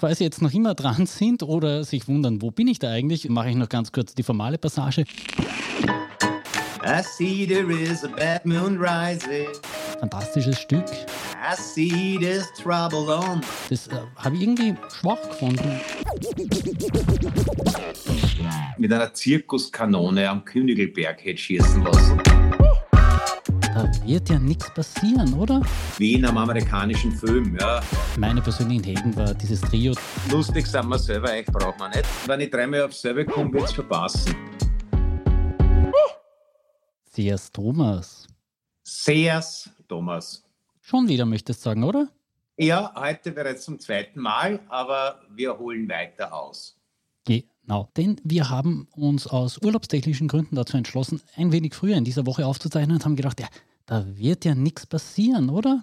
Falls Sie jetzt noch immer dran sind oder sich wundern, wo bin ich da eigentlich, mache ich noch ganz kurz die formale Passage. I see there is a bad moon rising. Fantastisches Stück. I see there's trouble on. Das äh, habe ich irgendwie schwach gefunden. Mit einer Zirkuskanone am Königelberg hätte schießen lassen. Da wird ja nichts passieren, oder? Wie in einem amerikanischen Film, ja. Meine persönlichen Helden war dieses Trio. Lustig sind wir selber, euch braucht man nicht. Wenn ich dreimal aufs selbe komme, wird's verpassen. Sehr's Thomas. Sehr's, Thomas. Schon wieder möchtest du sagen, oder? Ja, heute bereits zum zweiten Mal, aber wir holen weiter aus. Genau, denn wir haben uns aus urlaubstechnischen Gründen dazu entschlossen, ein wenig früher in dieser Woche aufzuzeichnen und haben gedacht, ja, da wird ja nichts passieren, oder?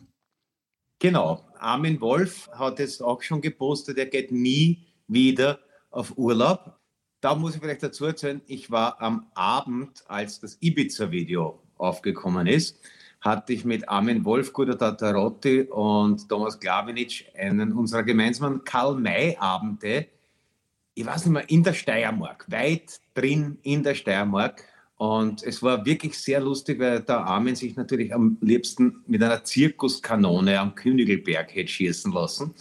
Genau. Armin Wolf hat es auch schon gepostet, er geht nie wieder auf Urlaub. Da muss ich vielleicht dazu erzählen, ich war am Abend, als das Ibiza-Video aufgekommen ist, hatte ich mit Armin Wolf, Guter Tatarotti und Thomas Klavinic einen unserer gemeinsamen Karl-May-Abende ich weiß nicht mehr, in der Steiermark, weit drin in der Steiermark. Und es war wirklich sehr lustig, weil der Armin sich natürlich am liebsten mit einer Zirkuskanone am Königelberg hätte schießen lassen.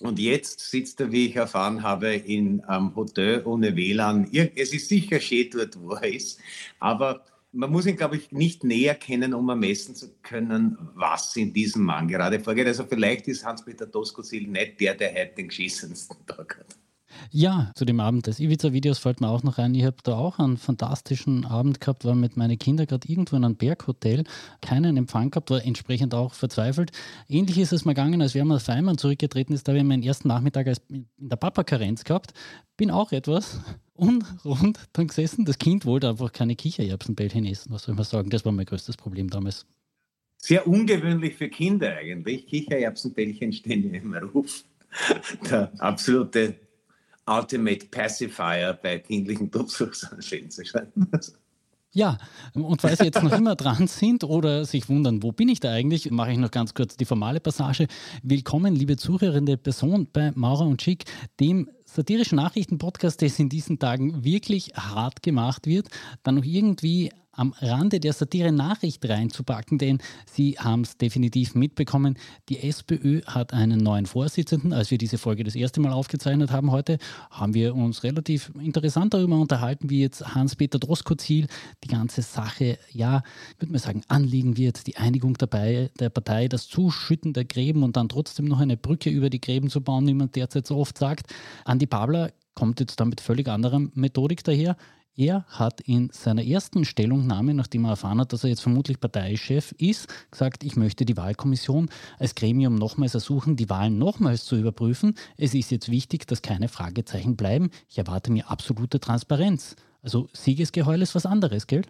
Und jetzt sitzt er, wie ich erfahren habe, in einem Hotel ohne WLAN. Es ist sicher schön dort, wo er ist. Aber man muss ihn, glaube ich, nicht näher kennen, um ermessen zu können, was in diesem Mann gerade vorgeht. Also vielleicht ist Hans-Peter Doskozil nicht der, der heute den geschissensten Tag hat. Ja, zu dem Abend des Ibiza-Videos fällt mir auch noch ein, ich habe da auch einen fantastischen Abend gehabt, war mit meinen Kindern gerade irgendwo in einem Berghotel, keinen Empfang gehabt, war entsprechend auch verzweifelt. Ähnlich ist es mal gegangen, als man Feimann zurückgetreten ist, da habe ich meinen ersten Nachmittag in der Papa-Karenz gehabt, bin auch etwas unrund dann gesessen. Das Kind wollte einfach keine Kichererbsenbällchen essen, was soll man sagen, das war mein größtes Problem damals. Sehr ungewöhnlich für Kinder eigentlich. Kichererbsenbällchen stehen ja im Ruf. Der absolute Ultimate Pacifier bei kindlichen Tobsuchtsanfällen zu schreiben. Ja, und weil Sie jetzt noch immer dran sind oder sich wundern, wo bin ich da eigentlich, mache ich noch ganz kurz die formale Passage. Willkommen, liebe zuhörende Person bei Maurer und Schick, dem satirischen Nachrichtenpodcast, das in diesen Tagen wirklich hart gemacht wird, dann noch irgendwie am Rande der Satire Nachricht reinzupacken, denn Sie haben es definitiv mitbekommen. Die SPÖ hat einen neuen Vorsitzenden. Als wir diese Folge das erste Mal aufgezeichnet haben heute, haben wir uns relativ interessant darüber unterhalten, wie jetzt Hans-Peter Droskozil die ganze Sache, ja, würde man sagen, anliegen wird. Die Einigung dabei der Partei, das Zuschütten der Gräben und dann trotzdem noch eine Brücke über die Gräben zu bauen, wie man derzeit so oft sagt. Andi Babler kommt jetzt dann mit völlig anderer Methodik daher. Er hat in seiner ersten Stellungnahme, nachdem er erfahren hat, dass er jetzt vermutlich Parteichef ist, gesagt, ich möchte die Wahlkommission als Gremium nochmals ersuchen, die Wahlen nochmals zu überprüfen. Es ist jetzt wichtig, dass keine Fragezeichen bleiben. Ich erwarte mir absolute Transparenz. Also Siegesgeheul ist was anderes, gell?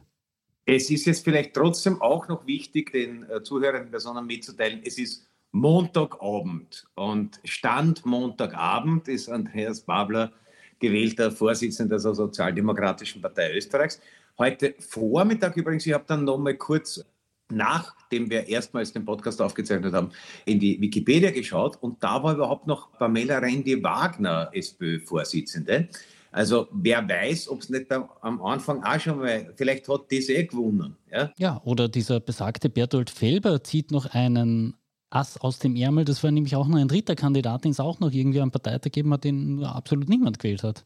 Es ist jetzt vielleicht trotzdem auch noch wichtig, den äh, zuhörenden Personen mitzuteilen, es ist Montagabend und Stand Montagabend ist Andreas Babler gewählter Vorsitzender der Sozialdemokratischen Partei Österreichs. Heute Vormittag übrigens, ich habe dann noch mal kurz nachdem wir erstmals den Podcast aufgezeichnet haben, in die Wikipedia geschaut und da war überhaupt noch Pamela Rendi-Wagner, SPÖ-Vorsitzende. Also wer weiß, ob es nicht am Anfang auch schon mal, vielleicht hat diese eh gewonnen. Ja? ja, oder dieser besagte Bertolt Felber zieht noch einen Ass aus dem Ärmel. Das war nämlich auch noch ein dritter Kandidat, den es auch noch irgendwie am Parteitag gegeben hat, den absolut niemand gewählt hat.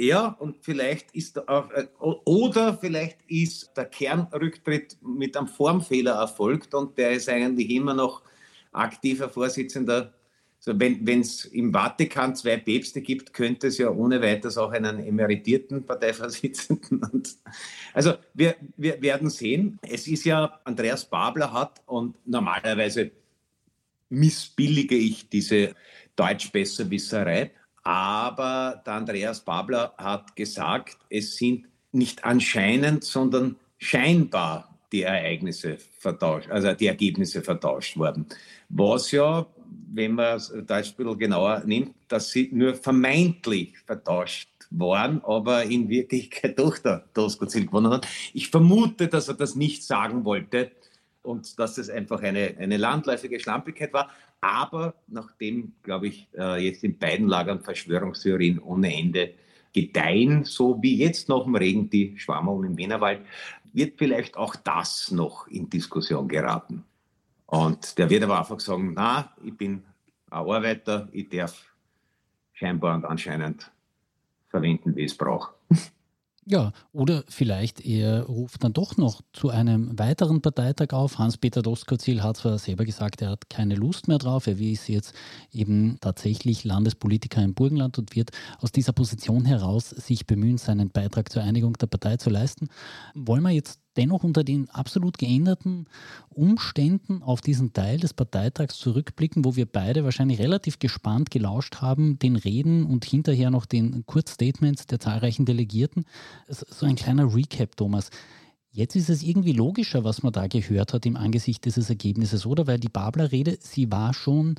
Ja, und vielleicht ist äh, oder vielleicht ist der Kernrücktritt mit einem Formfehler erfolgt und der ist eigentlich immer noch aktiver Vorsitzender. Also wenn es im Vatikan zwei Päpste gibt, könnte es ja ohne weiteres auch einen emeritierten Parteivorsitzenden. Und also wir, wir werden sehen. Es ist ja, Andreas Babler hat und normalerweise missbillige ich diese Deutschbesserwisserei. Aber der Andreas Babler hat gesagt, es sind nicht anscheinend, sondern scheinbar die Ereignisse vertauscht, also die Ergebnisse vertauscht worden. Was ja, wenn man Deutsch ein bisschen genauer nimmt, dass sie nur vermeintlich vertauscht waren, aber in Wirklichkeit doch der Toskozil gewonnen hat. Ich vermute, dass er das nicht sagen wollte, und dass es einfach eine, eine landläufige Schlampigkeit war. Aber nachdem, glaube ich, äh, jetzt in beiden Lagern Verschwörungstheorien ohne Ende gedeihen, so wie jetzt nach dem Regen die Schwammerl im Wienerwald, wird vielleicht auch das noch in Diskussion geraten. Und der wird aber einfach sagen, na, ich bin ein Arbeiter, ich darf scheinbar und anscheinend verwenden, wie es braucht. Ja, oder vielleicht er ruft dann doch noch zu einem weiteren Parteitag auf. Hans-Peter Doskozil hat zwar selber gesagt, er hat keine Lust mehr drauf. Er ist jetzt eben tatsächlich Landespolitiker im Burgenland und wird aus dieser Position heraus sich bemühen, seinen Beitrag zur Einigung der Partei zu leisten. Wollen wir jetzt dennoch unter den absolut geänderten Umständen auf diesen Teil des Parteitags zurückblicken, wo wir beide wahrscheinlich relativ gespannt gelauscht haben, den Reden und hinterher noch den Kurzstatements der zahlreichen Delegierten. So ein kleiner Recap, Thomas. Jetzt ist es irgendwie logischer, was man da gehört hat im Angesicht dieses Ergebnisses, oder? Weil die Babler-Rede, sie war schon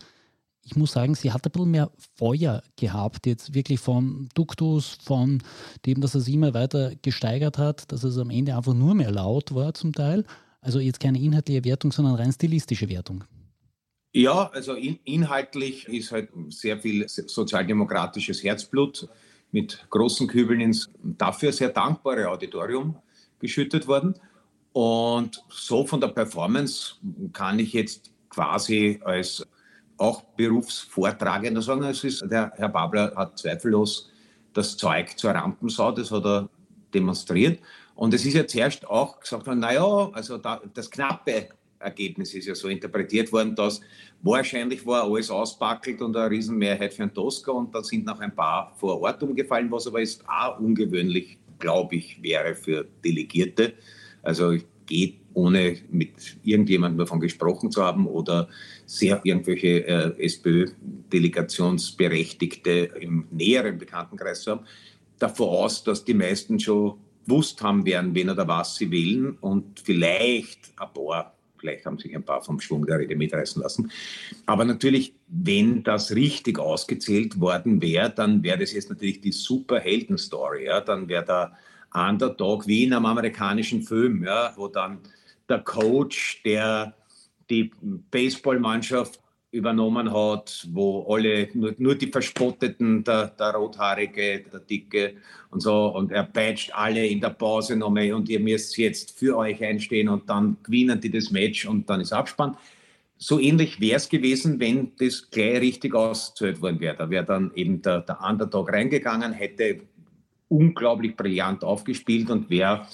ich muss sagen, sie hat ein bisschen mehr Feuer gehabt, jetzt wirklich vom Duktus, von dem, dass es immer weiter gesteigert hat, dass es am Ende einfach nur mehr laut war zum Teil. Also jetzt keine inhaltliche Wertung, sondern rein stilistische Wertung. Ja, also in, inhaltlich ist halt sehr viel sozialdemokratisches Herzblut mit großen Kübeln ins dafür sehr dankbare Auditorium geschüttet worden. Und so von der Performance kann ich jetzt quasi als auch Berufsvortragender sagen. Es ist, der Herr Babler hat zweifellos das Zeug zur Rampensau, das hat er demonstriert. Und es ist ja zuerst auch gesagt worden, naja, also da, das knappe Ergebnis ist ja so interpretiert worden, dass wahrscheinlich war alles auspackelt und eine Riesenmehrheit für einen Tosca und da sind noch ein paar vor Ort umgefallen, was aber ist auch ungewöhnlich, glaube ich, wäre für Delegierte. Also geht ohne mit irgendjemandem davon gesprochen zu haben oder sehr irgendwelche äh, SPÖ-Delegationsberechtigte im näheren Bekanntenkreis zu haben, davon aus, dass die meisten schon gewusst haben werden, wen oder was sie wählen und vielleicht ein paar, vielleicht haben sich ein paar vom Schwung der Rede mitreißen lassen. Aber natürlich, wenn das richtig ausgezählt worden wäre, dann wäre das jetzt natürlich die super Heldenstory. Ja? Dann wäre der Underdog wie in einem amerikanischen Film, ja? wo dann der Coach, der die Baseballmannschaft übernommen hat, wo alle, nur, nur die Verspotteten, der, der Rothaarige, der Dicke und so, und er patcht alle in der Pause nochmal und ihr müsst jetzt für euch einstehen und dann gewinnen die das Match und dann ist Abspann. So ähnlich wäre es gewesen, wenn das gleich richtig ausgezählt worden wäre. Da wäre dann eben der, der Underdog reingegangen, hätte unglaublich brillant aufgespielt und wäre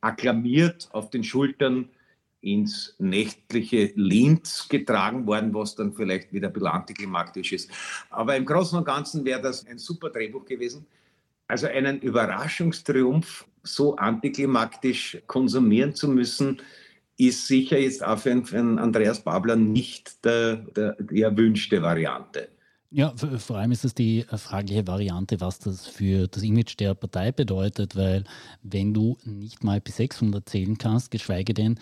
akklamiert auf den Schultern ins nächtliche Linz getragen worden, was dann vielleicht wieder ein bisschen antiklimaktisch ist. Aber im Großen und Ganzen wäre das ein super Drehbuch gewesen. Also einen Überraschungstriumph so antiklimaktisch konsumieren zu müssen, ist sicher jetzt auch für Andreas Babler nicht der, der, die erwünschte Variante. Ja, vor allem ist es die fragliche Variante, was das für das Image der Partei bedeutet, weil wenn du nicht mal bis 600 zählen kannst, geschweige denn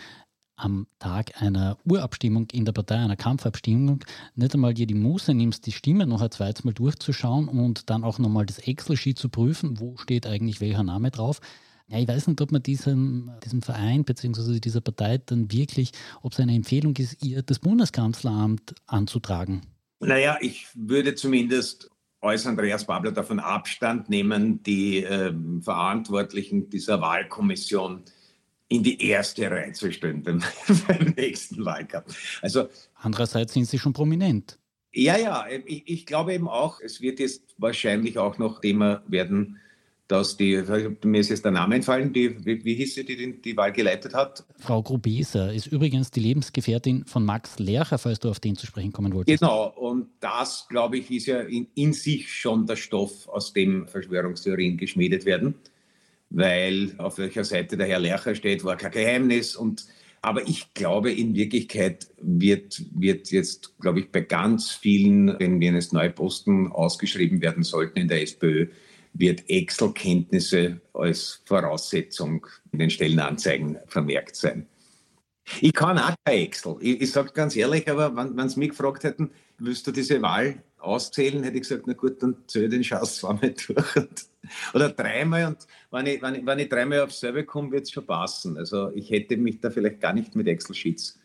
am Tag einer Urabstimmung in der Partei, einer Kampfabstimmung, nicht einmal dir die Muße nimmst, die Stimme noch ein zweites Mal durchzuschauen und dann auch nochmal das Excel-Sheet zu prüfen, wo steht eigentlich welcher Name drauf. Ja, ich weiß nicht, ob man diesem, diesem Verein bzw. dieser Partei dann wirklich, ob es eine Empfehlung ist, ihr das Bundeskanzleramt anzutragen. Naja, ich würde zumindest als Andreas Babler davon Abstand nehmen, die äh, Verantwortlichen dieser Wahlkommission in die erste Reihe zu stellen beim, beim nächsten Wahlkampf. Also, Andererseits sind Sie schon prominent. Ja, ja, ich, ich, glaube eben auch, es wird jetzt wahrscheinlich auch noch Thema werden, dass die, mir ist jetzt der Name entfallen, die, wie, wie hieß sie, die, die die Wahl geleitet hat? Frau Grubeser ist übrigens die Lebensgefährtin von Max Lercher, falls du auf den zu sprechen kommen wolltest. Genau, und das, glaube ich, ist ja in, in sich schon der Stoff, aus dem Verschwörungstheorien geschmiedet werden weil auf welcher Seite der Herr Lercher steht, war kein Geheimnis. Und, aber ich glaube, in Wirklichkeit wird, wird jetzt, glaube ich, bei ganz vielen, wenn wir jetzt neue Posten ausgeschrieben werden sollten in der SPÖ, wird Excel-Kenntnisse als Voraussetzung in den Stellenanzeigen vermerkt sein. Ich kann auch kein Excel. Ich, ich sage ganz ehrlich, aber wenn, Sie mich gefragt hätten, willst du diese Wahl auszählen, hätte ich gesagt, na gut, dann zähl den Schatz zweimal durch. Und, oder dreimal. Und wenn ich, wenn ich, wenn ich dreimal aufs selbe komme, wird es schon passen. Also ich hätte mich da vielleicht gar nicht mit Excel-Sheets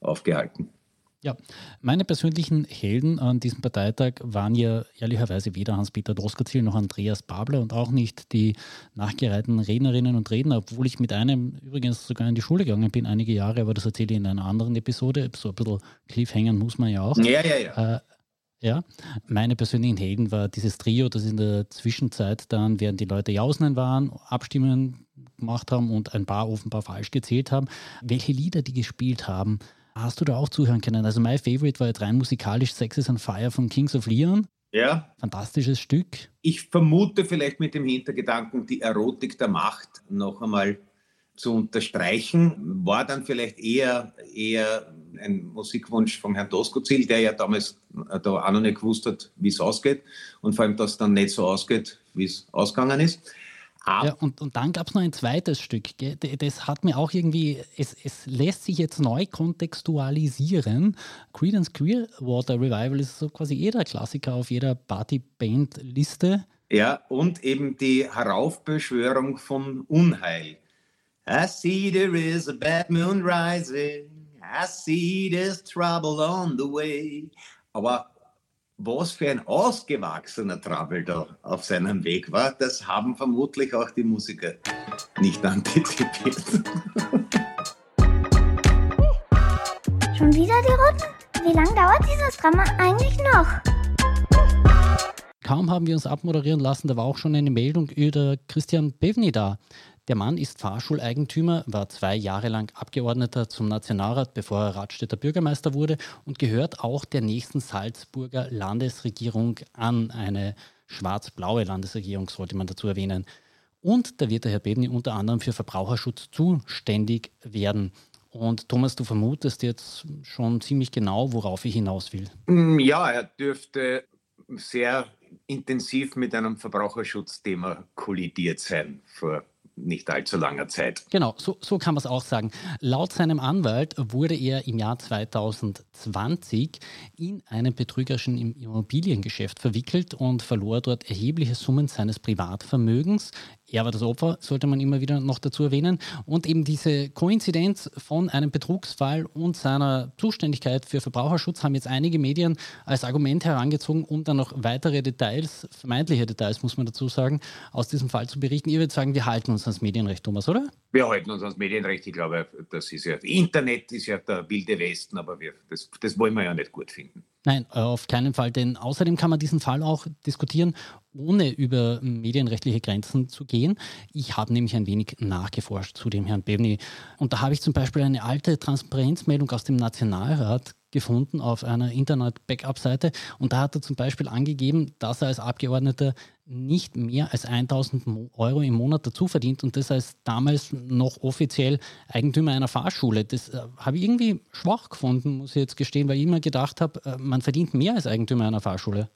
aufgehalten. Ja, meine persönlichen Helden an diesem Parteitag waren ja ehrlicherweise weder Hans-Peter Doskozil noch Andreas Babler und auch nicht die nachgereihten Rednerinnen und Redner, obwohl ich mit einem übrigens sogar in die Schule gegangen bin, einige Jahre, aber das erzähle ich in einer anderen Episode. So ein bisschen Cliffhangern muss man ja auch. Ja, ja, ja. Äh, ja, meine persönlichen Helden war dieses Trio, das in der Zwischenzeit dann, während die Leute jausen waren, Abstimmungen gemacht haben und ein paar offenbar falsch gezählt haben, welche Lieder die gespielt haben Hast du da auch zuhören können? Also mein Favorite war jetzt rein musikalisch Sex is on Fire von Kings of Leon. Ja. Fantastisches Stück. Ich vermute vielleicht mit dem Hintergedanken, die Erotik der Macht noch einmal zu unterstreichen, war dann vielleicht eher, eher ein Musikwunsch vom Herrn Doskozil, der ja damals äh, da auch noch nicht gewusst hat, wie es ausgeht und vor allem, dass es dann nicht so ausgeht, wie es ausgegangen ist. Ah. Ja, und, und dann gab es noch ein zweites Stück. Gell? Das hat mir auch irgendwie, es, es lässt sich jetzt neu kontextualisieren. Creedence Clearwater Revival ist so quasi jeder Klassiker auf jeder Partyband-Liste. Ja, und eben die Heraufbeschwörung von Unheil. I see there is a bad moon rising. I see there's trouble on the way. Aber was für ein ausgewachsener Trouble da auf seinem Weg war, das haben vermutlich auch die Musiker nicht antizipiert. Schon wieder die Roten? Wie lange dauert dieses Drama eigentlich noch? Kaum haben wir uns abmoderieren lassen, da war auch schon eine Meldung über Christian Bevny da. Der Mann ist Fahrschuleigentümer, war zwei Jahre lang Abgeordneter zum Nationalrat, bevor er Radstädter Bürgermeister wurde und gehört auch der nächsten Salzburger Landesregierung an. Eine schwarz-blaue Landesregierung sollte man dazu erwähnen. Und da wird der Herr Bedny unter anderem für Verbraucherschutz zuständig werden. Und Thomas, du vermutest jetzt schon ziemlich genau, worauf ich hinaus will. Mm, ja, er dürfte sehr intensiv mit einem Verbraucherschutzthema kollidiert sein vor nicht allzu langer Zeit. Genau, so, so kann man es auch sagen. Laut seinem Anwalt wurde er im Jahr 2020 in einem betrügerischen Immobiliengeschäft verwickelt und verlor dort erhebliche Summen seines Privatvermögens. Er war das Opfer, sollte man immer wieder noch dazu erwähnen. Und eben diese Koinzidenz von einem Betrugsfall und seiner Zuständigkeit für Verbraucherschutz haben jetzt einige Medien als Argument herangezogen, um dann noch weitere Details, vermeintliche Details, muss man dazu sagen, aus diesem Fall zu berichten. Ihr würdet sagen, wir halten uns ans Medienrecht, Thomas, oder? Wir halten uns ans Medienrecht. Ich glaube, das ist ja, Internet ist ja der wilde Westen, aber wir, das, das wollen wir ja nicht gut finden. Nein, äh, auf keinen Fall, denn außerdem kann man diesen Fall auch diskutieren, ohne über medienrechtliche Grenzen zu gehen. Ich habe nämlich ein wenig nachgeforscht zu dem Herrn Bevny und da habe ich zum Beispiel eine alte Transparenzmeldung aus dem Nationalrat gefunden auf einer Internet-Backup-Seite und da hat er zum Beispiel angegeben, dass er als Abgeordneter nicht mehr als 1000 Euro im Monat dazu verdient und das als damals noch offiziell Eigentümer einer Fahrschule. Das äh, habe ich irgendwie schwach gefunden, muss ich jetzt gestehen, weil ich immer gedacht habe, äh, man verdient mehr als Eigentümer einer Fahrschule.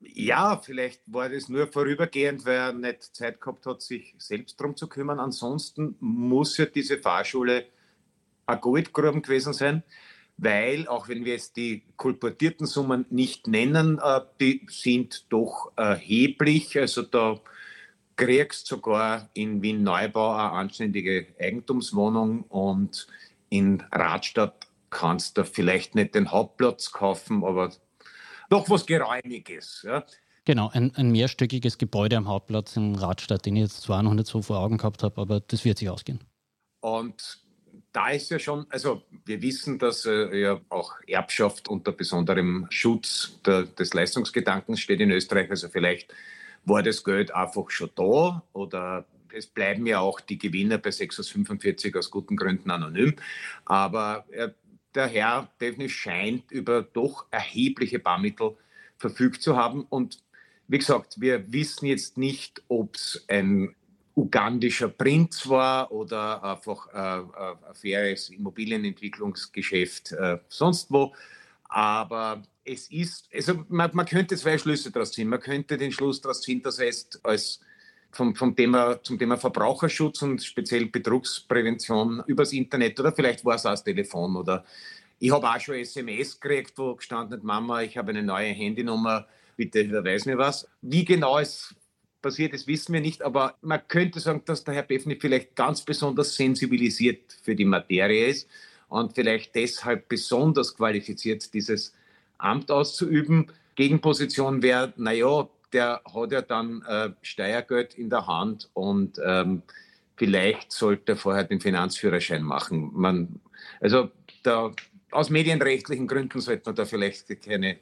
Ja, vielleicht war das nur vorübergehend, weil er nicht Zeit gehabt hat, sich selbst darum zu kümmern. Ansonsten muss ja diese Fahrschule ein Goldgruben gewesen sein weil, auch wenn wir jetzt die kolportierten Summen nicht nennen, äh, die sind doch erheblich. Also da kriegst sogar in Wien-Neubau eine anständige Eigentumswohnung und in Radstadt kannst du vielleicht nicht den Hauptplatz kaufen, aber doch was Geräumiges. Ja. Genau, ein, ein mehrstöckiges Gebäude am Hauptplatz in Radstadt, den ich jetzt zwar noch nicht so vor Augen gehabt habe, aber das wird sich ausgehen. Und da ist ja schon, also wir wissen, dass äh, ja auch Erbschaft unter besonderem Schutz der, des Leistungsgedankens steht in Österreich. Also vielleicht war das Geld einfach schon da oder es bleiben ja auch die Gewinner bei 6 aus 45 aus guten Gründen anonym. Aber äh, der Herr definitiv scheint über doch erhebliche Barmittel verfügt zu haben. Und wie gesagt, wir wissen jetzt nicht, ob es ein ugandischer Prinz war oder einfach äh, äh, ein faires Immobilienentwicklungsgeschäft äh, sonst wo. Aber es ist, also man, man, könnte zwei Schlüsse daraus ziehen. Man könnte den Schluss daraus ziehen, dass er es als vom, vom Thema, zum Thema Verbraucherschutz und speziell Betrugsprävention übers Internet oder vielleicht war es auch das Telefon oder ich habe auch schon SMS gekriegt, wo gestanden hat, Mama, ich habe eine neue Handynummer, bitte überweis mir was. Wie genau es passiert ist, wissen wir nicht, aber man könnte sagen, dass der Herr Beffni vielleicht ganz besonders sensibilisiert für die Materie ist und vielleicht deshalb besonders qualifiziert, dieses Amt auszuüben. Gegenposition wäre, naja, der hat ja dann äh, Steuergeld in der Hand und ähm, vielleicht sollte er vorher den Finanzführerschein machen. Man, also da aus medienrechtlichen Gründen sollte man da vielleicht keine,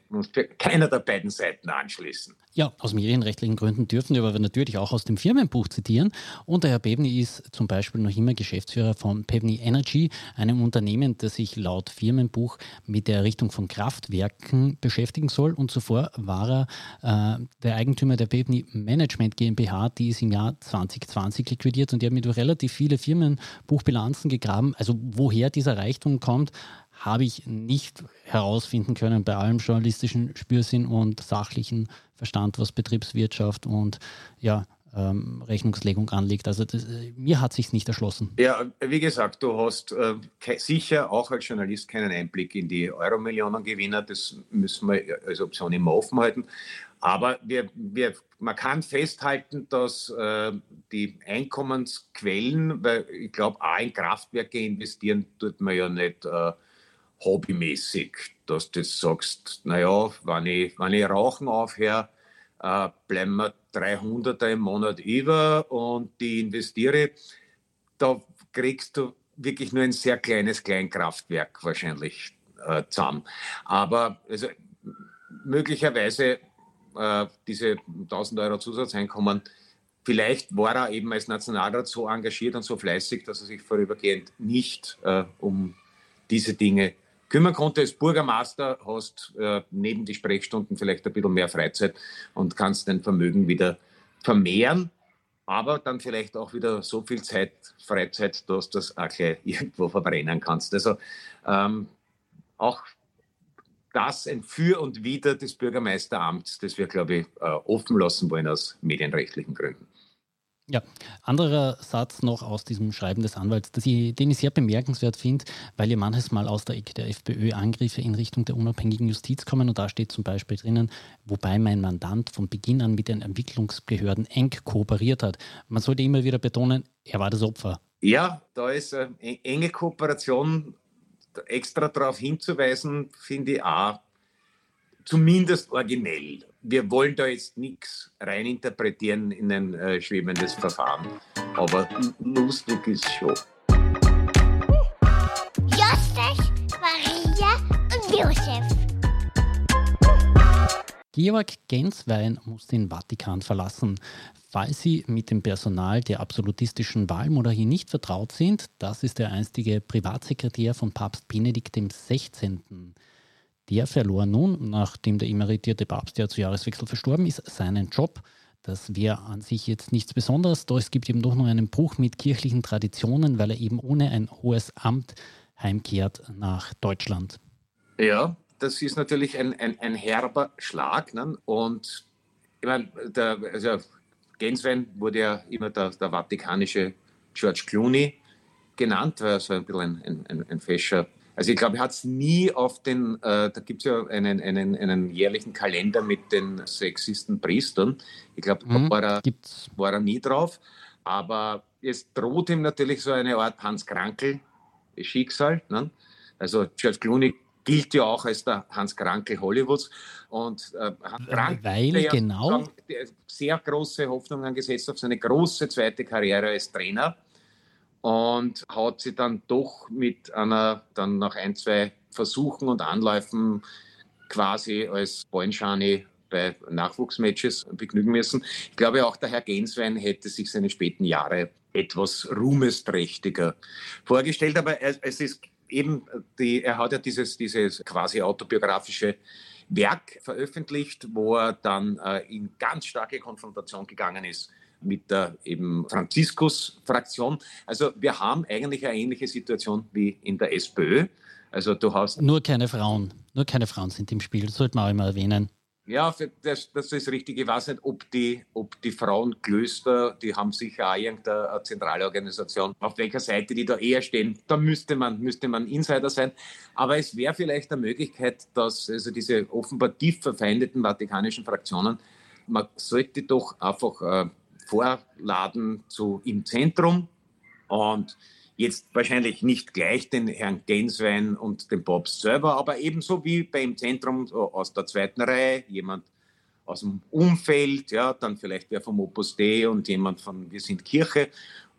keiner der beiden Seiten anschließen. Ja, aus medienrechtlichen Gründen dürfen wir aber natürlich auch aus dem Firmenbuch zitieren. Und der Herr Pevny ist zum Beispiel noch immer Geschäftsführer von Pevny Energy, einem Unternehmen, das sich laut Firmenbuch mit der Errichtung von Kraftwerken beschäftigen soll. Und zuvor war er äh, der Eigentümer der Pevny Management GmbH, die ist im Jahr 2020 liquidiert und die haben mit relativ viele Firmenbuchbilanzen gegraben. Also woher dieser Reichtum kommt, habe ich nicht herausfinden können bei allem journalistischen Spürsinn und sachlichen Verstand, was Betriebswirtschaft und ja, ähm, Rechnungslegung anliegt. Also das, äh, mir hat sich nicht erschlossen. Ja, wie gesagt, du hast äh, sicher auch als Journalist keinen Einblick in die Euro-Millionen-Gewinner. Das müssen wir als Option immer offen halten. Aber wir, wir, man kann festhalten, dass äh, die Einkommensquellen, weil ich glaube, auch in Kraftwerke investieren tut man ja nicht äh, hobbymäßig, dass du sagst, naja, wenn ich, wenn ich Rauchen aufhöre, äh, bleiben mir 300er im Monat über und die investiere, da kriegst du wirklich nur ein sehr kleines Kleinkraftwerk wahrscheinlich äh, zusammen. Aber also, möglicherweise äh, diese 1000 Euro Zusatzeinkommen, vielleicht war er eben als Nationalrat so engagiert und so fleißig, dass er sich vorübergehend nicht äh, um diese Dinge kümmern konnte. Als Bürgermeister hast äh, neben die Sprechstunden vielleicht ein bisschen mehr Freizeit und kannst dein Vermögen wieder vermehren, aber dann vielleicht auch wieder so viel Zeit, Freizeit, dass du das auch gleich irgendwo verbrennen kannst. Also ähm, auch das ein Für und Wider des Bürgermeisteramts, das wir, glaube ich, äh, offen lassen wollen aus medienrechtlichen Gründen. Ja, anderer Satz noch aus diesem Schreiben des Anwalts, ich, den ich sehr bemerkenswert finde, weil ja manches Mal aus der Ecke der FPÖ Angriffe in Richtung der unabhängigen Justiz kommen und da steht zum Beispiel drinnen, wobei mein Mandant von Beginn an mit den Entwicklungsbehörden eng kooperiert hat. Man sollte immer wieder betonen, er war das Opfer. Ja, da ist eine enge Kooperation extra darauf hinzuweisen, finde ich auch zumindest originell. Wir wollen da jetzt nichts reininterpretieren in ein äh, schwebendes Verfahren, aber lustig ist schon. Josef, Maria und Josef. Georg Genswein muss den Vatikan verlassen. Falls Sie mit dem Personal der absolutistischen Wahlmonarchie nicht vertraut sind, das ist der einstige Privatsekretär von Papst Benedikt XVI. Der verlor nun, nachdem der emeritierte Papst ja zu Jahreswechsel verstorben ist, seinen Job. Das wäre an sich jetzt nichts Besonderes, doch es gibt eben doch noch einen Bruch mit kirchlichen Traditionen, weil er eben ohne ein hohes Amt heimkehrt nach Deutschland. Ja, das ist natürlich ein, ein, ein herber Schlag. Ne? Und ich meine, der, also Genswein wurde ja immer der, der vatikanische George Clooney genannt, weil er so ein bisschen ein, ein, ein fescher also ich glaube, er hat es nie auf den, äh, da gibt es ja einen, einen, einen jährlichen Kalender mit den sexisten Priestern. Ich glaube, mhm, da war er, war er nie drauf. Aber es droht ihm natürlich so eine Art Hans Krankel-Schicksal. Ne? Also George Clooney gilt ja auch als der Hans Krankel Hollywoods. Und äh, Hans Krankel Weil, ja genau. sehr große Hoffnungen gesetzt auf seine große zweite Karriere als Trainer und hat sie dann doch mit einer, dann nach ein, zwei Versuchen und Anläufen quasi als Ballenschani bei Nachwuchsmatches begnügen müssen. Ich glaube auch der Herr Genswein hätte sich seine späten Jahre etwas ruhmesträchtiger vorgestellt, aber es ist eben, die, er hat ja dieses, dieses quasi autobiografische Werk veröffentlicht, wo er dann äh, in ganz starke Konfrontation gegangen ist mit der eben Franziskus-Fraktion. Also wir haben eigentlich eine ähnliche Situation wie in der SPÖ. Also du hast nur keine Frauen, nur keine Frauen sind im Spiel, das sollte man auch immer erwähnen. Ja, das, das ist richtig. Ich weiß nicht, ob die, ob die Frauenklöster, die haben sicher auch irgendeine zentrale Organisation, auf welcher Seite die da eher stehen. Da müsste man, müsste man Insider sein. Aber es wäre vielleicht eine Möglichkeit, dass also diese offenbar tief verfeindeten vatikanischen Fraktionen, man sollte doch einfach äh, vorladen zu im Zentrum und Jetzt wahrscheinlich nicht gleich den Herrn Genswein und den Bobs selber, aber ebenso wie beim Zentrum aus der zweiten Reihe, jemand aus dem Umfeld, ja, dann vielleicht wer vom Opus Dei und jemand von Wir sind Kirche.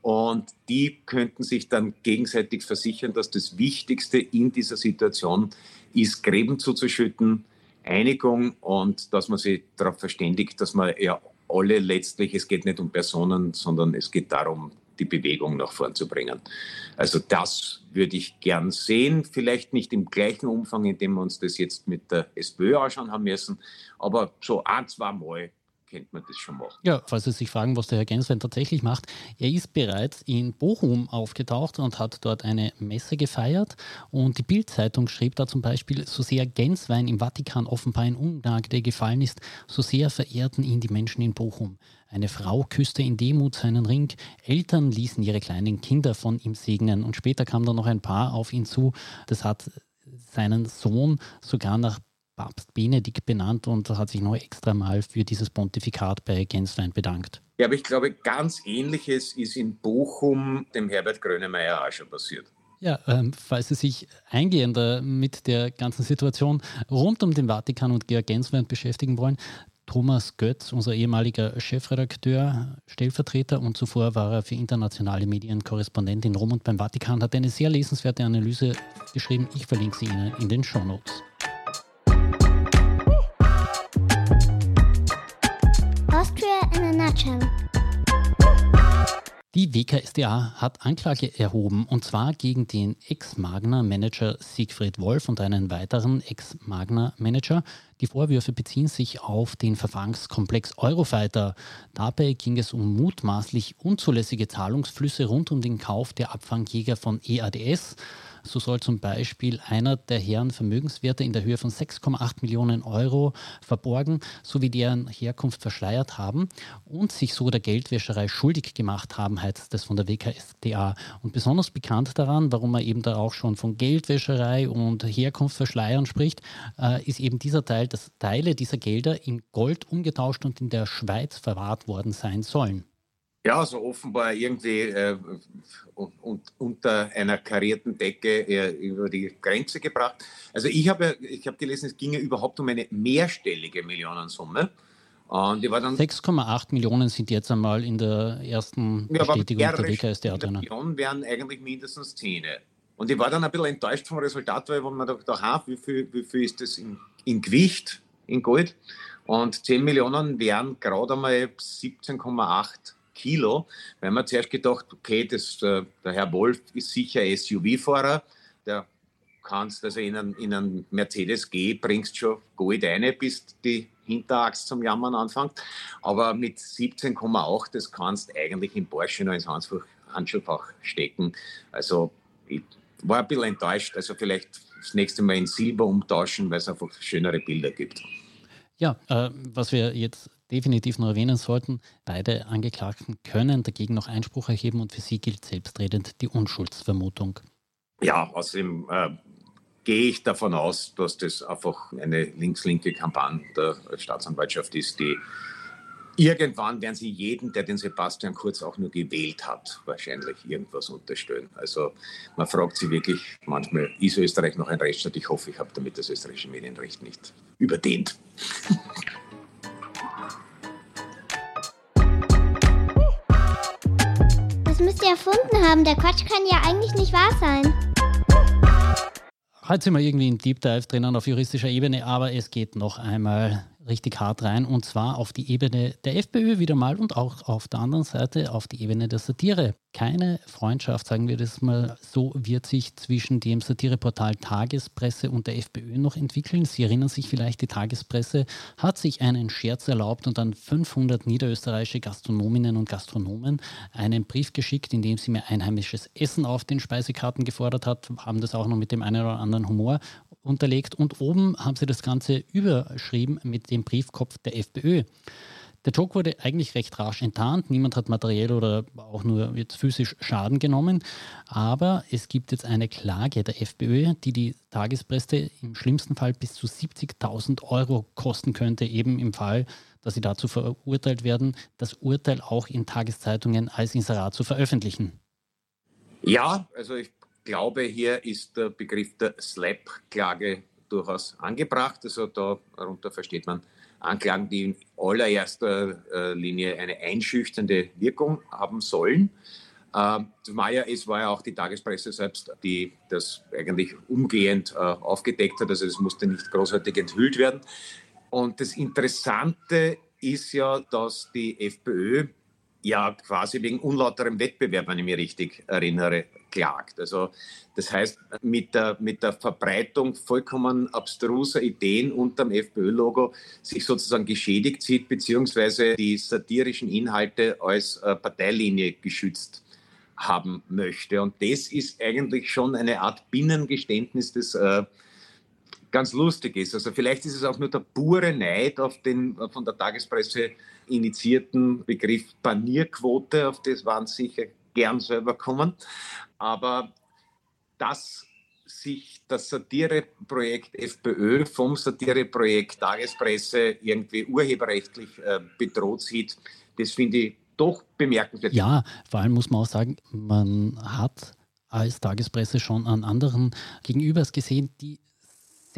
Und die könnten sich dann gegenseitig versichern, dass das Wichtigste in dieser Situation ist, Gräben zuzuschütten, Einigung und dass man sich darauf verständigt, dass man ja alle letztlich, es geht nicht um Personen, sondern es geht darum, die Bewegung nach vorn zu bringen. Also das würde ich gern sehen, vielleicht nicht im gleichen Umfang, in dem wir uns das jetzt mit der SPÖ anschauen haben müssen, aber so ein, zwei Mal könnte man das schon machen. Ja, falls Sie sich fragen, was der Herr Genswein tatsächlich macht, er ist bereits in Bochum aufgetaucht und hat dort eine Messe gefeiert. Und die Bild-Zeitung schrieb da zum Beispiel, so sehr Genswein im Vatikan offenbar in Ungnade gefallen ist, so sehr verehrten ihn die Menschen in Bochum. Eine Frau küsste in Demut seinen Ring, Eltern ließen ihre kleinen Kinder von ihm segnen und später kam dann noch ein Paar auf ihn zu. Das hat seinen Sohn sogar nach Papst Benedikt benannt und hat sich noch extra mal für dieses Pontifikat bei Genswein bedankt. Ja, aber ich glaube, ganz Ähnliches ist in Bochum dem Herbert Grönemeyer auch schon passiert. Ja, ähm, falls Sie sich eingehender mit der ganzen Situation rund um den Vatikan und Georg Genswein beschäftigen wollen, Thomas Götz, unser ehemaliger Chefredakteur, Stellvertreter und zuvor war er für internationale Medien Korrespondent in Rom und beim Vatikan, hat eine sehr lesenswerte Analyse geschrieben. Ich verlinke sie Ihnen in den Show Notes. Austria in a nutshell. Die WKSDA hat Anklage erhoben und zwar gegen den Ex-Magna-Manager Siegfried Wolf und einen weiteren Ex-Magna-Manager. Die Vorwürfe beziehen sich auf den Verfangskomplex Eurofighter. Dabei ging es um mutmaßlich unzulässige Zahlungsflüsse rund um den Kauf der Abfangjäger von EADS. So soll zum Beispiel einer der Herren Vermögenswerte in der Höhe von 6,8 Millionen Euro verborgen sowie deren Herkunft verschleiert haben und sich so der Geldwäscherei schuldig gemacht haben, heißt das von der WKSDA. Und besonders bekannt daran, warum man eben da auch schon von Geldwäscherei und Herkunft verschleiern spricht, äh, ist eben dieser Teil, dass Teile dieser Gelder in Gold umgetauscht und in der Schweiz verwahrt worden sein sollen. Ja, also offenbar irgendwie äh, und, unter einer karierten Decke äh, über die Grenze gebracht. Also ich habe ich hab gelesen, es ging ja überhaupt um eine mehrstellige Millionensumme. Und die war dann 6,8 Millionen sind jetzt einmal in der ersten ja, Bestätigung der WKSDA drin. Millionen wären eigentlich mindestens 10. Und ich war dann ein bisschen enttäuscht vom Resultat, weil man dachte, aha, wie viel, wie viel ist das in, in Gewicht, in Gold? Und 10 Millionen wären gerade einmal 17,8 Kilo, weil man zuerst gedacht, okay, das, äh, der Herr Wolf ist sicher SUV-Fahrer, der kannst also in einen, in einen Mercedes G bringst schon Gold rein, bis die Hinterachs zum Jammern anfängt. Aber mit 17,8, das kannst eigentlich im Porsche noch ins Handschuhfach stecken. Also ich war ein bisschen enttäuscht. Also vielleicht das nächste Mal in Silber umtauschen, weil es einfach schönere Bilder gibt. Ja, äh, was wir jetzt definitiv noch erwähnen sollten, beide Angeklagten können dagegen noch Einspruch erheben und für sie gilt selbstredend die Unschuldsvermutung. Ja, außerdem äh, gehe ich davon aus, dass das einfach eine links-linke Kampagne der Staatsanwaltschaft ist, die irgendwann werden sie jeden, der den Sebastian Kurz auch nur gewählt hat, wahrscheinlich irgendwas unterstellen. Also man fragt sich wirklich manchmal, ist Österreich noch ein Rechtsstaat? Ich hoffe, ich habe damit das österreichische Medienrecht nicht überdehnt. Das müsst ihr erfunden haben. Der Quatsch kann ja eigentlich nicht wahr sein. Heute sind wir irgendwie in Deep Dive drinnen auf juristischer Ebene, aber es geht noch einmal richtig hart rein und zwar auf die Ebene der FPÖ wieder mal und auch auf der anderen Seite auf die Ebene der Satire. Keine Freundschaft, sagen wir das mal so, wird sich zwischen dem Satireportal Tagespresse und der FPÖ noch entwickeln. Sie erinnern sich vielleicht, die Tagespresse hat sich einen Scherz erlaubt und an 500 niederösterreichische Gastronominnen und Gastronomen einen Brief geschickt, in dem sie mir einheimisches Essen auf den Speisekarten gefordert hat, haben das auch noch mit dem einen oder anderen Humor unterlegt und oben haben sie das Ganze überschrieben mit dem Briefkopf der FPÖ. Der Joke wurde eigentlich recht rasch enttarnt. Niemand hat materiell oder auch nur jetzt physisch Schaden genommen. Aber es gibt jetzt eine Klage der FPÖ, die die Tagespresse im schlimmsten Fall bis zu 70.000 Euro kosten könnte, eben im Fall, dass sie dazu verurteilt werden, das Urteil auch in Tageszeitungen als Inserat zu veröffentlichen. Ja, also ich glaube, hier ist der Begriff der Slap-Klage durchaus angebracht. Also darunter versteht man Anklagen, die in allererster äh, Linie eine einschüchternde Wirkung haben sollen. Ähm, zumal ja, es war ja auch die Tagespresse selbst, die das eigentlich umgehend äh, aufgedeckt hat. Also es musste nicht großartig enthüllt werden. Und das Interessante ist ja, dass die FPÖ ja quasi wegen unlauterem Wettbewerb, wenn ich mich richtig erinnere, klagt. Also das heißt, mit der, mit der Verbreitung vollkommen abstruser Ideen unterm FPÖ-Logo sich sozusagen geschädigt sieht, beziehungsweise die satirischen Inhalte als äh, Parteilinie geschützt haben möchte. Und das ist eigentlich schon eine Art Binnengeständnis des äh, ganz lustig ist. Also vielleicht ist es auch nur der pure Neid auf den von der Tagespresse initiierten Begriff Panierquote, auf das waren sicher gern selber kommen. Aber dass sich das Satireprojekt FPÖ vom Satireprojekt Tagespresse irgendwie urheberrechtlich äh, bedroht sieht, das finde ich doch bemerkenswert. Ja, vor allem muss man auch sagen, man hat als Tagespresse schon an anderen Gegenübers gesehen, die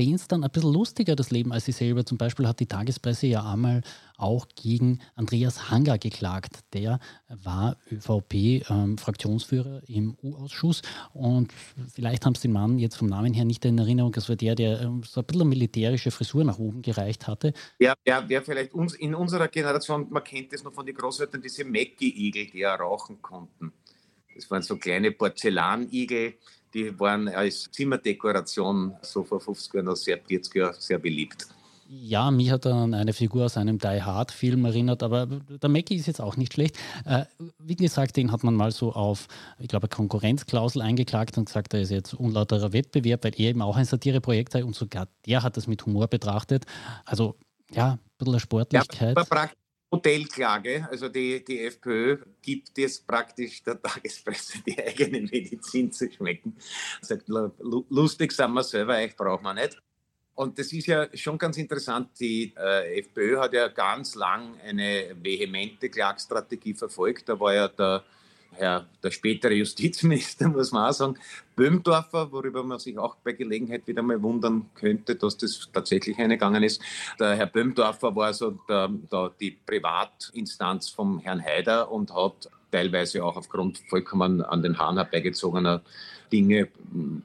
es dann ein bisschen lustiger, das Leben, als sie selber. Zum Beispiel hat die Tagespresse ja einmal auch gegen Andreas Hanger geklagt. Der war ÖVP-Fraktionsführer ähm, im U-Ausschuss und vielleicht haben sie den Mann jetzt vom Namen her nicht in Erinnerung. Das war der, der ähm, so ein bisschen militärische Frisur nach oben gereicht hatte. Ja, ja, wer vielleicht uns in unserer Generation, man kennt das noch von den Großeltern, diese Mackie-Igel, die ja rauchen konnten. Das waren so kleine Porzellanigel, die waren als Zimmerdekoration so vor 50 Jahren, sehr, 40 Jahren sehr beliebt. Ja, mich hat dann eine Figur aus einem Die Hard-Film erinnert, aber der Mackie ist jetzt auch nicht schlecht. Äh, wie gesagt, den hat man mal so auf, ich glaube, Konkurrenzklausel eingeklagt und gesagt, er ist jetzt unlauterer Wettbewerb, weil er eben auch ein Satireprojekt sei und sogar der hat das mit Humor betrachtet. Also ja, ein bisschen Sportlichkeit. Ja, Modellklage, also die, die FPÖ gibt es praktisch der Tagespresse die eigene Medizin zu schmecken. Sagt, lustig sind wir selber, euch braucht man nicht. Und das ist ja schon ganz interessant. Die äh, FPÖ hat ja ganz lang eine vehemente Klagstrategie verfolgt. Da war ja der Herr, der spätere Justizminister, muss man auch sagen, Böhmdorfer, worüber man sich auch bei Gelegenheit wieder mal wundern könnte, dass das tatsächlich eingegangen ist. Der Herr Böhmdorfer war so der, der, die Privatinstanz vom Herrn Haider und hat teilweise auch aufgrund vollkommen an den Haaren herbeigezogener Dinge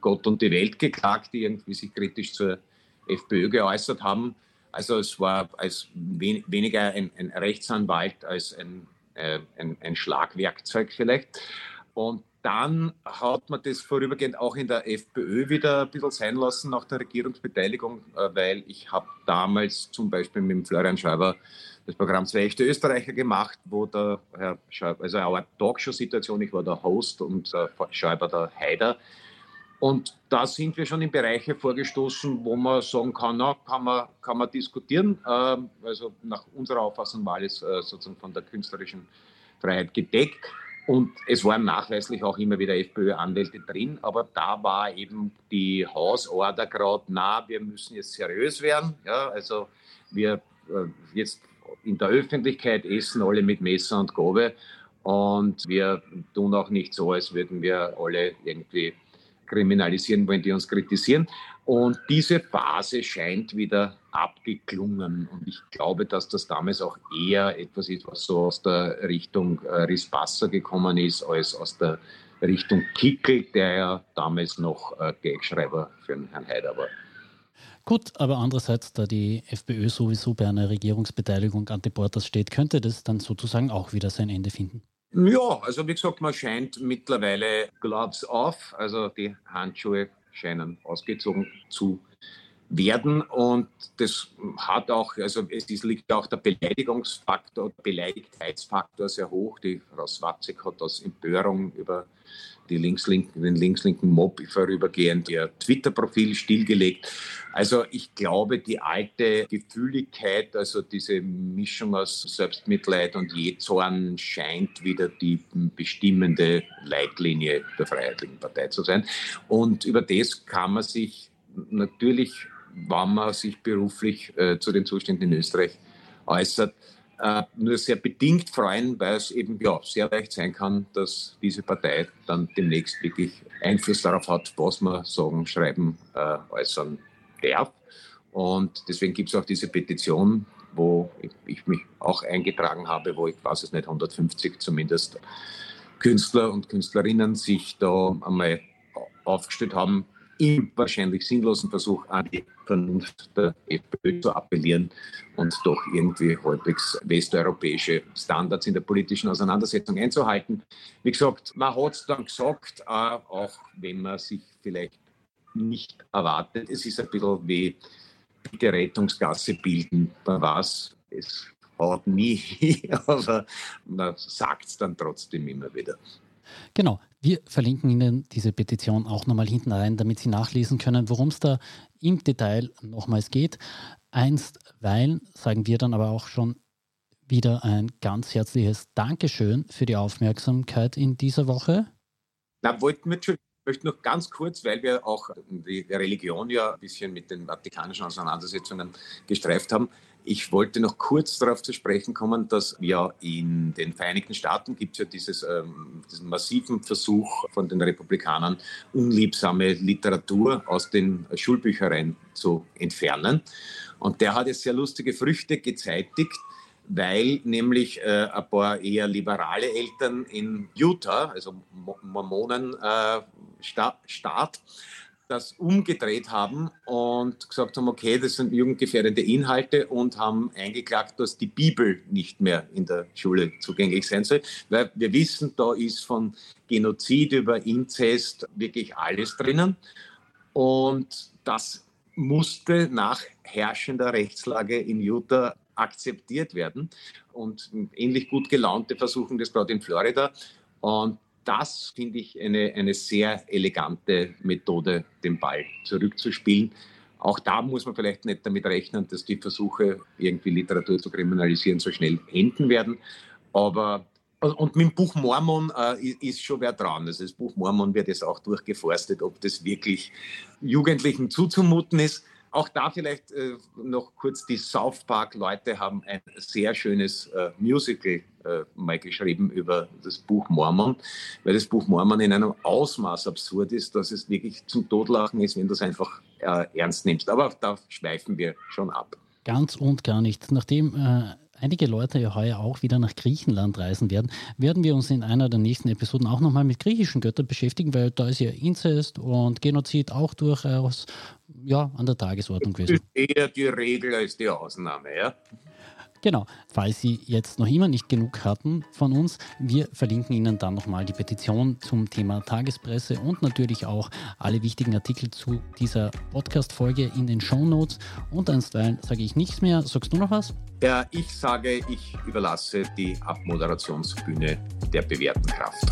Gott und die Welt geklagt, die irgendwie sich kritisch zur FPÖ geäußert haben. Also es war als wen, weniger ein, ein Rechtsanwalt als ein äh, ein, ein Schlagwerkzeug vielleicht. Und dann hat man das vorübergehend auch in der FPÖ wieder ein bisschen sein lassen nach der Regierungsbeteiligung, äh, weil ich habe damals zum Beispiel mit Florian Schäuber das Programm Zwei echte Österreicher gemacht, wo der Herr Schäuber, also eine Talkshow-Situation, ich war der Host und äh, Schäuber der Heider. Und da sind wir schon in Bereiche vorgestoßen, wo man sagen kann, na, kann, man, kann man diskutieren. Ähm, also nach unserer Auffassung war alles äh, sozusagen von der künstlerischen Freiheit gedeckt. Und es waren nachweislich auch immer wieder FPÖ-Anwälte drin, aber da war eben die Hausorder gerade, na, wir müssen jetzt seriös werden. Ja, also wir äh, jetzt in der Öffentlichkeit essen alle mit Messer und Gabel und wir tun auch nicht so, als würden wir alle irgendwie kriminalisieren wollen, die uns kritisieren. Und diese Phase scheint wieder abgeklungen. Und ich glaube, dass das damals auch eher etwas ist, was so aus der Richtung äh, Rispasser gekommen ist, als aus der Richtung Kickel, der ja damals noch äh, Gagschreiber für den Herrn Haider war. Gut, aber andererseits, da die FPÖ sowieso bei einer Regierungsbeteiligung an Deporters steht, könnte das dann sozusagen auch wieder sein Ende finden. Ja, also wie gesagt, man scheint mittlerweile Gloves auf, also die Handschuhe scheinen ausgezogen zu werden und das hat auch, also es liegt auch der Beleidigungsfaktor, Beleidigtheitsfaktor sehr hoch. Die Frau Swatzig hat aus Empörung über die linkslinken, den linkslinken Mob vorübergehend ihr Twitter-Profil stillgelegt. Also ich glaube, die alte Gefühligkeit, also diese Mischung aus Selbstmitleid und Jezorn scheint wieder die bestimmende Leitlinie der Freiheitlichen Partei zu sein. Und über das kann man sich natürlich, wenn man sich beruflich äh, zu den Zuständen in Österreich äußert, äh, nur sehr bedingt freuen, weil es eben ja, sehr leicht sein kann, dass diese Partei dann demnächst wirklich Einfluss darauf hat, was man sagen, schreiben, äh, äußern darf. Und deswegen gibt es auch diese Petition, wo ich mich auch eingetragen habe, wo ich weiß es nicht, 150 zumindest Künstler und Künstlerinnen sich da einmal aufgestellt haben, im wahrscheinlich sinnlosen Versuch an die Vernunft der FPÖ zu appellieren und doch irgendwie halbwegs westeuropäische Standards in der politischen Auseinandersetzung einzuhalten. Wie gesagt, man hat es dann gesagt, auch wenn man sich vielleicht nicht erwartet. Es ist ein bisschen wie die Rettungsgasse bilden. Man weiß, es haut nie, aber man sagt es dann trotzdem immer wieder. Genau, wir verlinken Ihnen diese Petition auch nochmal hinten rein, damit Sie nachlesen können, worum es da im Detail nochmals geht. Einstweilen sagen wir dann aber auch schon wieder ein ganz herzliches Dankeschön für die Aufmerksamkeit in dieser Woche. Na, wollten wir möchte noch ganz kurz, weil wir auch die Religion ja ein bisschen mit den vatikanischen Auseinandersetzungen gestreift haben, ich wollte noch kurz darauf zu sprechen kommen, dass ja in den Vereinigten Staaten gibt es ja dieses, ähm, diesen massiven Versuch von den Republikanern, unliebsame Literatur aus den Schulbüchereien zu entfernen. Und der hat jetzt sehr lustige Früchte gezeitigt, weil nämlich äh, ein paar eher liberale Eltern in Utah, also Mormonenstaat, äh, Staat, das umgedreht haben und gesagt haben, okay, das sind jugendgefährdende Inhalte und haben eingeklagt, dass die Bibel nicht mehr in der Schule zugänglich sein soll. Weil wir wissen, da ist von Genozid über Inzest wirklich alles drinnen. Und das musste nach herrschender Rechtslage in Utah akzeptiert werden. Und ähnlich gut gelaunte versuchen das gerade in Florida. Und das finde ich eine, eine sehr elegante Methode, den Ball zurückzuspielen. Auch da muss man vielleicht nicht damit rechnen, dass die Versuche, irgendwie Literatur zu kriminalisieren, so schnell enden werden. Aber und mit dem Buch Mormon äh, ist schon wer dran. Also das Buch Mormon wird jetzt auch durchgeforstet, ob das wirklich Jugendlichen zuzumuten ist. Auch da vielleicht äh, noch kurz, die South Park-Leute haben ein sehr schönes äh, Musical äh, mal geschrieben über das Buch Mormon, weil das Buch Mormon in einem Ausmaß absurd ist, dass es wirklich zum Todlachen ist, wenn du es einfach äh, ernst nimmst. Aber da schweifen wir schon ab. Ganz und gar nicht. Nachdem äh, einige Leute ja heuer auch wieder nach Griechenland reisen werden, werden wir uns in einer der nächsten Episoden auch nochmal mit griechischen Göttern beschäftigen, weil da ist ja Inzest und Genozid auch durchaus ja, an der Tagesordnung gewesen. Das ist eher die Regel als die Ausnahme, ja. Genau, falls Sie jetzt noch immer nicht genug hatten von uns, wir verlinken Ihnen dann nochmal die Petition zum Thema Tagespresse und natürlich auch alle wichtigen Artikel zu dieser Podcast-Folge in den Shownotes. Und einstweilen sage ich nichts mehr. Sagst du noch was? Ja, ich sage, ich überlasse die Abmoderationsbühne der bewährten Kraft.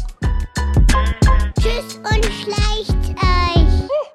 Tschüss und schleicht euch!